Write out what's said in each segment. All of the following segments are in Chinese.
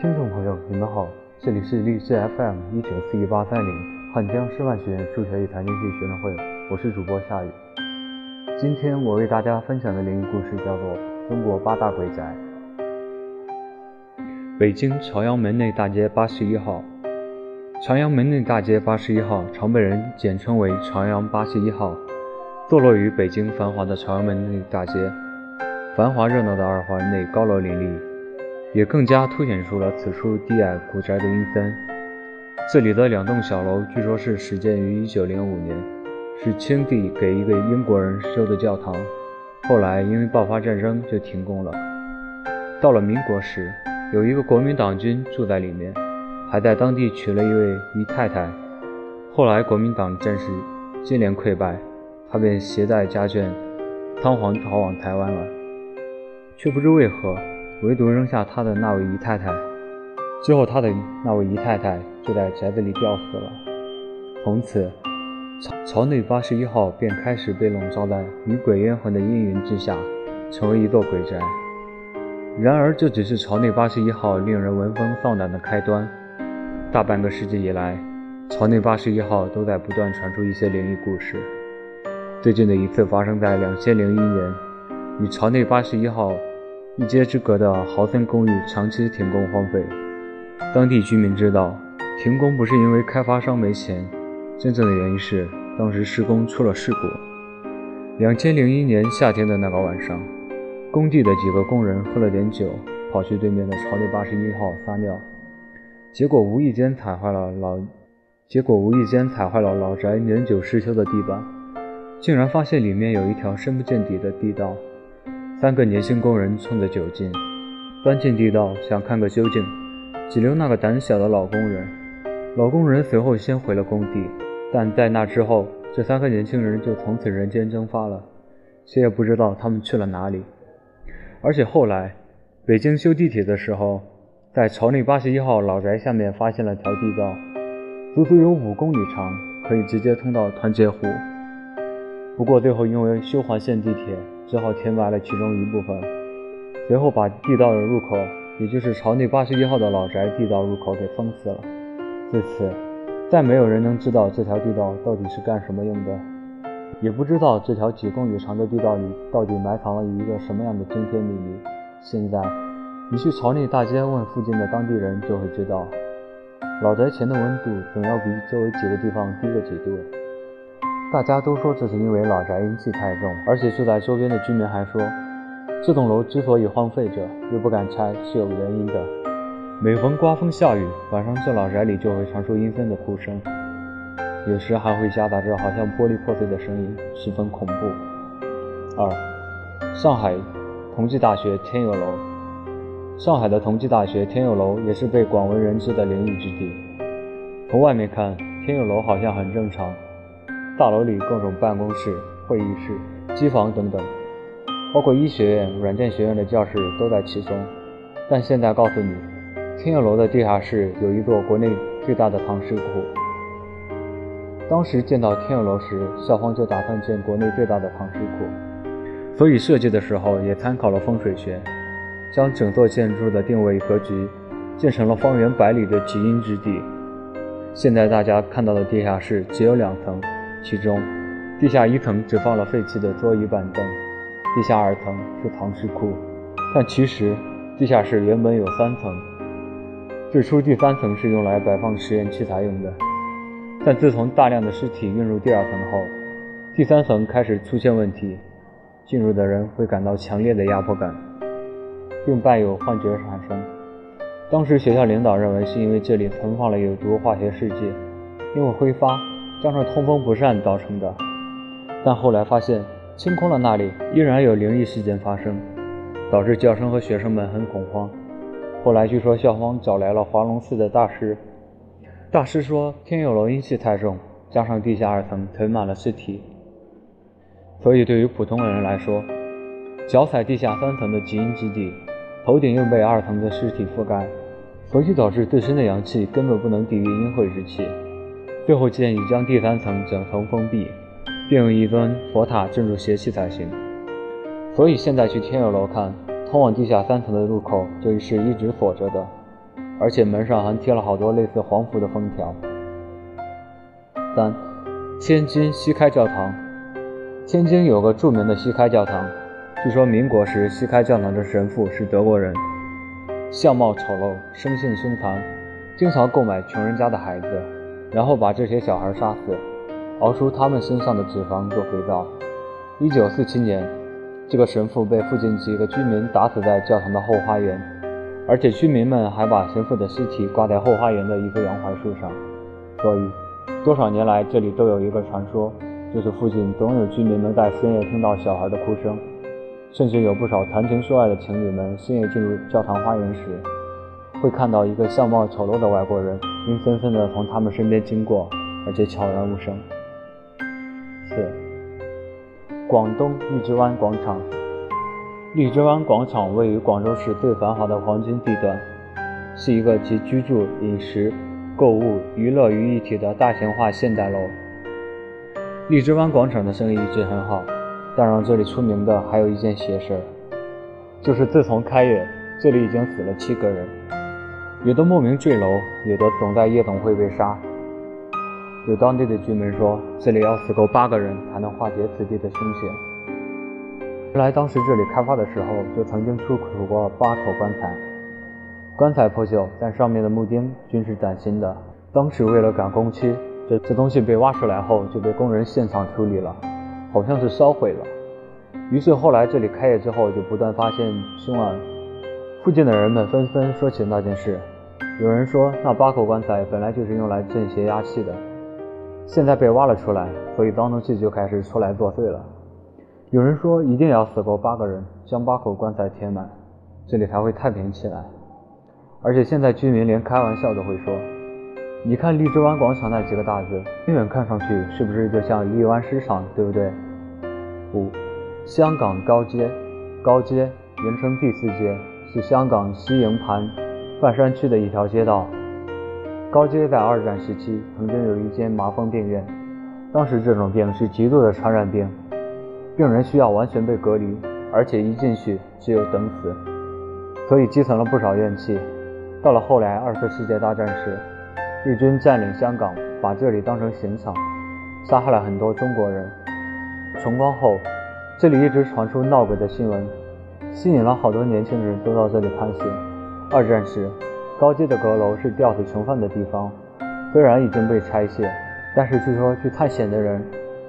听众朋友，你们好，这里是励志 FM 一九四一八三零汉江师范学院数学与财经系学生会，我是主播夏雨。今天我为大家分享的灵异故事叫做《中国八大鬼宅》。北京朝阳门内大街八十一号，朝阳门内大街八十一号常被人简称为朝阳八十一号，坐落于北京繁华的朝阳门内大街，繁华热闹的二环内高楼林立。也更加凸显出了此处低矮古宅的阴森。这里的两栋小楼，据说是始建于1905年，是清帝给一个英国人修的教堂，后来因为爆发战争就停工了。到了民国时，有一个国民党军住在里面，还在当地娶了一位姨太太。后来国民党战士接连溃败，他便携带家眷，仓皇逃往台湾了，却不知为何。唯独扔下他的那位姨太太，之后他的那位姨太太就在宅子里吊死了。从此，朝朝内八十一号便开始被笼罩在女鬼冤魂的阴云之下，成为一座鬼宅。然而，这只是朝内八十一号令人闻风丧胆的开端。大半个世纪以来，朝内八十一号都在不断传出一些灵异故事。最近的一次发生在两千零一年，与朝内八十一号。一街之隔的豪森公寓长期停工荒废，当地居民知道，停工不是因为开发商没钱，真正的原因是当时施工出了事故。两千零一年夏天的那个晚上，工地的几个工人喝了点酒，跑去对面的朝内八十一号撒尿，结果无意间踩坏了老，结果无意间踩坏了老宅年久失修的地板，竟然发现里面有一条深不见底的地道。三个年轻工人冲着酒劲，钻进地道想看个究竟，只留那个胆小的老工人。老工人随后先回了工地，但在那之后，这三个年轻人就从此人间蒸发了，谁也不知道他们去了哪里。而且后来，北京修地铁的时候，在朝内八十一号老宅下面发现了条地道，足足有五公里长，可以直接通到团结湖。不过最后因为修环线地铁。只好填埋了其中一部分，随后把地道的入口，也就是朝内八十一号的老宅地道入口给封死了。自此，再没有人能知道这条地道到底是干什么用的，也不知道这条几公里长的地道里到底埋藏了一个什么样的惊天秘密。现在，你去朝内大街问附近的当地人就会知道，老宅前的温度总要比周围几个地方低个几度。大家都说这是因为老宅阴气太重，而且住在周边的居民还说，这栋楼之所以荒废着又不敢拆是有原因的。每逢刮风下雨，晚上这老宅里就会传出阴森的哭声，有时还会夹杂着好像玻璃破碎的声音，十分恐怖。二，上海同济大学天佑楼。上海的同济大学天佑楼也是被广为人知的灵异之地。从外面看，天佑楼好像很正常。大楼里各种办公室、会议室、机房等等，包括医学院、软件学院的教室都在其中。但现在告诉你，天佑楼的地下室有一座国内最大的唐诗库。当时建造天佑楼时，校方就打算建国内最大的唐诗库，所以设计的时候也参考了风水学，将整座建筑的定位格局建成了方圆百里的极阴之地。现在大家看到的地下室只有两层。其中，地下一层只放了废弃的桌椅板凳，地下二层是藏尸库。但其实，地下室原本有三层，最初第三层是用来摆放实验器材用的。但自从大量的尸体运入第二层后，第三层开始出现问题，进入的人会感到强烈的压迫感，并伴有幻觉产生。当时学校领导认为是因为这里存放了有毒化学试剂，因为挥发。加上通风不善造成的，但后来发现清空了那里，依然有灵异事件发生，导致教生和学生们很恐慌。后来据说校方找来了华龙寺的大师，大师说天佑楼阴气太重，加上地下二层囤满了尸体，所以对于普通人来说，脚踩地下三层的极阴之地，头顶又被二层的尸体覆盖，所以导致自身的阳气根本不能抵御阴晦之气。最后建议将第三层整层封闭，并用一尊佛塔镇住邪气才行。所以现在去天佑楼看，通往地下三层的入口就是一直锁着的。而且门上还贴了好多类似黄符的封条。三，天津西开教堂。天津有个著名的西开教堂，据说民国时西开教堂的神父是德国人，相貌丑陋，生性凶残，经常购买穷人家的孩子，然后把这些小孩杀死，熬出他们身上的脂肪做肥皂。一九四七年，这个神父被附近几个居民打死在教堂的后花园，而且居民们还把神父的尸体挂在后花园的一棵洋槐树上。所以，多少年来这里都有一个传说，就是附近总有居民能在深夜听到小孩的哭声，甚至有不少谈情说爱的情侣们深夜进入教堂花园时，会看到一个相貌丑陋的外国人阴森森地从他们身边经过，而且悄然无声。四。广东荔枝湾广场，荔枝湾广场位于广州市最繁华的黄金地段，是一个集居住、饮食、购物、娱乐于一体的大型化现代楼。荔枝湾广场的生意一直很好，但让这里出名的还有一件邪事儿，就是自从开业，这里已经死了七个人，有的莫名坠楼，有的总在夜总会被杀。有当地的居民说，这里要死够八个人才能化解此地的凶险。原来当时这里开发的时候，就曾经出土过八口棺材，棺材破旧，但上面的木钉均是崭新的。当时为了赶工期，这这东西被挖出来后就被工人现场处理了，好像是烧毁了。于是后来这里开业之后，就不断发现凶案。附近的人们纷纷说起那件事，有人说那八口棺材本来就是用来镇邪压气的。现在被挖了出来，所以脏东西就开始出来作祟了。有人说一定要死够八个人，将八口棺材填满，这里才会太平起来。而且现在居民连开玩笑都会说：“你看荔枝湾广场那几个大字，远远看上去是不是就像荔湾市场，对不对？”五，香港高街，高街原称第四街，是香港西营盘半山区的一条街道。高街在二战时期曾经有一间麻风病院，当时这种病是极度的传染病，病人需要完全被隔离，而且一进去只有等死，所以积存了不少怨气。到了后来二次世界大战时，日军占领香港，把这里当成刑场，杀害了很多中国人。重光后，这里一直传出闹鬼的新闻，吸引了好多年轻人都到这里探险。二战时。高街的阁楼是吊死囚犯的地方，虽然已经被拆卸，但是据说去探险的人，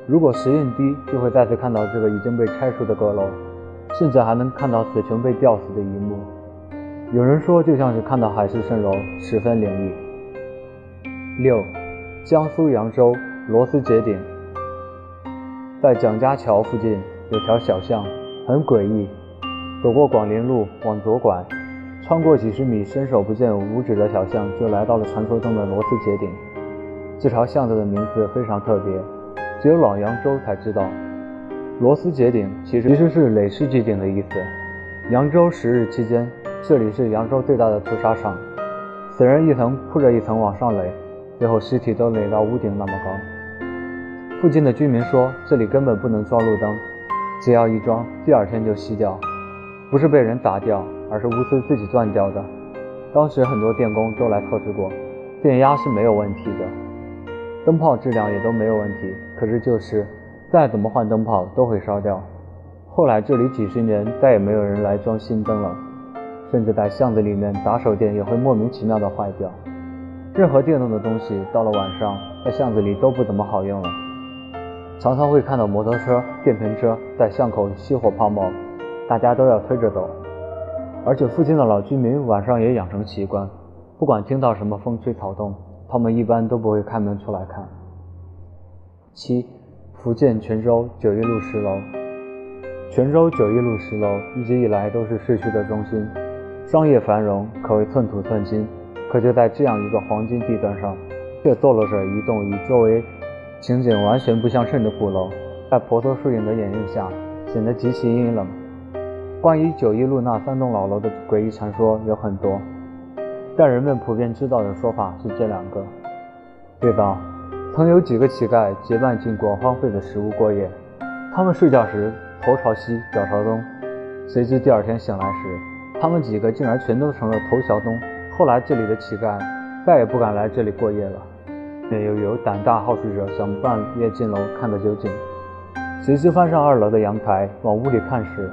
如果时运低，就会再次看到这个已经被拆除的阁楼，甚至还能看到死囚被吊死的一幕。有人说，就像是看到海市蜃楼，十分灵异。六，江苏扬州螺丝结顶，在蒋家桥附近有条小巷，很诡异。走过广陵路，往左拐。穿过几十米伸手不见五指的小巷，就来到了传说中的螺丝结顶。这条巷子的名字非常特别，只有老扬州才知道。螺丝结顶其实其实是垒世纪顶的意思。扬州十日期间，这里是扬州最大的屠杀场，死人一层铺着一层往上垒，最后尸体都垒到屋顶那么高。附近的居民说，这里根本不能装路灯，只要一装，第二天就熄掉，不是被人砸掉。而是钨丝自己断掉的。当时很多电工都来测试过，电压是没有问题的，灯泡质量也都没有问题。可是就是再怎么换灯泡都会烧掉。后来这里几十年再也没有人来装新灯了，甚至在巷子里面打手电也会莫名其妙的坏掉。任何电动的东西到了晚上在巷子里都不怎么好用了，常常会看到摩托车、电瓶车在巷口熄火抛锚，大家都要推着走。而且附近的老居民晚上也养成习惯，不管听到什么风吹草动，他们一般都不会开门出来看。七，福建泉州九一路十楼，泉州九一路十楼一直以来都是市区的中心，商业繁荣，可谓寸土寸金。可就在这样一个黄金地段上，却坐落着一栋与周围情景完全不相称的古楼，在婆娑树影的掩映下，显得极其阴冷。关于九一路那三栋老楼的诡异传说有很多，但人们普遍知道的说法是这两个：对吧？曾有几个乞丐结伴进过荒废的食物过夜，他们睡觉时头朝西，脚朝东，谁知第二天醒来时，他们几个竟然全都成了头朝东、后来这里的乞丐再也不敢来这里过夜了。又有胆大好事者想半夜进楼看个究竟，谁知翻上二楼的阳台往屋里看时，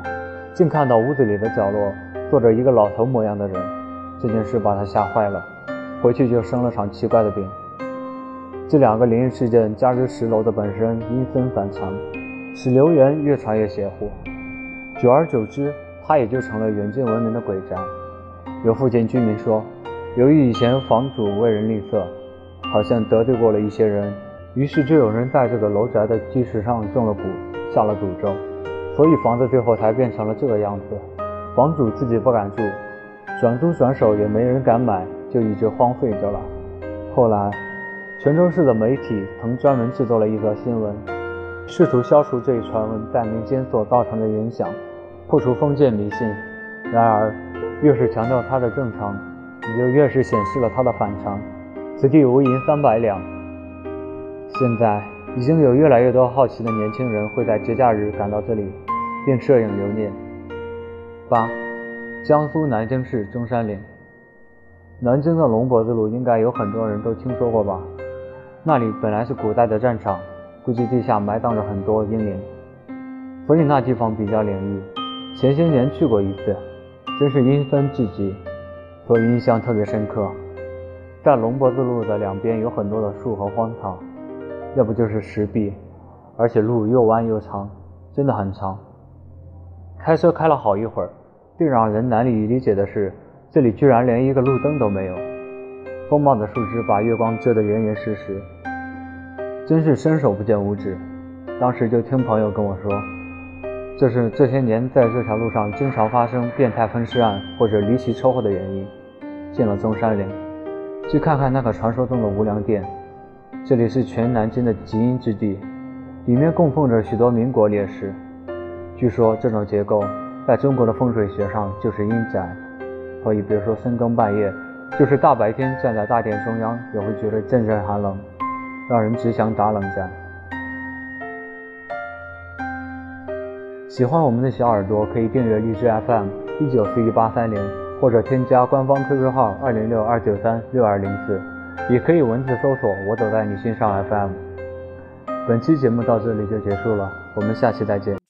竟看到屋子里的角落坐着一个老头模样的人。这件事把他吓坏了，回去就生了场奇怪的病。这两个灵异事件加之十楼的本身阴森反常，使流言越传越邪乎。久而久之，它也就成了远近闻名的鬼宅。有附近居民说，由于以前房主为人吝啬。好像得罪过了一些人，于是就有人在这个楼宅的基石上种了蛊，下了诅咒，所以房子最后才变成了这个样子。房主自己不敢住，转租转手也没人敢买，就一直荒废着了。后来，泉州市的媒体曾专门制作了一则新闻，试图消除这一传闻在民间所造成的影响，破除封建迷信。然而，越是强调它的正常，你就越是显示了它的反常。此地无银三百两。现在已经有越来越多好奇的年轻人会在节假日赶到这里，并摄影留念。八，江苏南京市中山陵。南京的龙脖子路应该有很多人都听说过吧？那里本来是古代的战场，估计地下埋葬着很多英灵，所以那地方比较灵异。前些年去过一次，真是阴森至极，所以印象特别深刻。在龙脖子路的两边有很多的树和荒草，要不就是石壁，而且路又弯又长，真的很长。开车开了好一会儿，最让人难以理解的是，这里居然连一个路灯都没有。丰茂的树枝把月光遮得严严实实，真是伸手不见五指。当时就听朋友跟我说，这是这些年在这条路上经常发生变态分尸案或者离奇车祸的原因。进了中山陵。去看看那个传说中的无量殿，这里是全南京的极阴之地，里面供奉着许多民国烈士。据说这种结构在中国的风水学上就是阴宅，所以比如说深更半夜，就是大白天站在大殿中央，也会觉得阵阵寒冷，让人只想打冷战。喜欢我们的小耳朵可以订阅荔枝 FM 一九四一八三零。或者添加官方 QQ 号二零六二九三六二零四，也可以文字搜索“我走在你心上 FM”。本期节目到这里就结束了，我们下期再见。